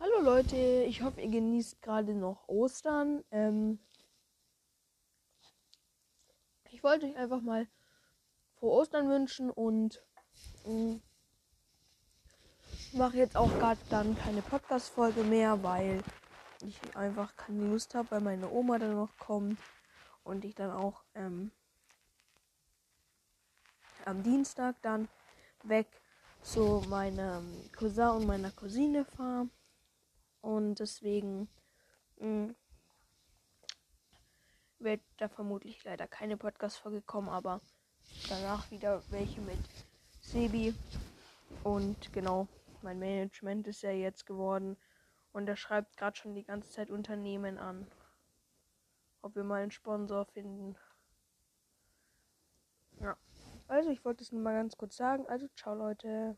Hallo Leute, ich hoffe, ihr genießt gerade noch Ostern. Ähm, ich wollte euch einfach mal frohe Ostern wünschen und mm, mache jetzt auch gerade dann keine Podcast-Folge mehr, weil ich einfach keine Lust habe, weil meine Oma dann noch kommt und ich dann auch ähm, am Dienstag dann weg zu meinem Cousin und meiner Cousine fahre. Und deswegen mm, wird da vermutlich leider keine Podcast-Folge kommen, aber danach wieder welche mit Sebi. Und genau, mein Management ist ja jetzt geworden. Und er schreibt gerade schon die ganze Zeit Unternehmen an. Ob wir mal einen Sponsor finden. Ja. Also ich wollte es nur mal ganz kurz sagen. Also ciao Leute.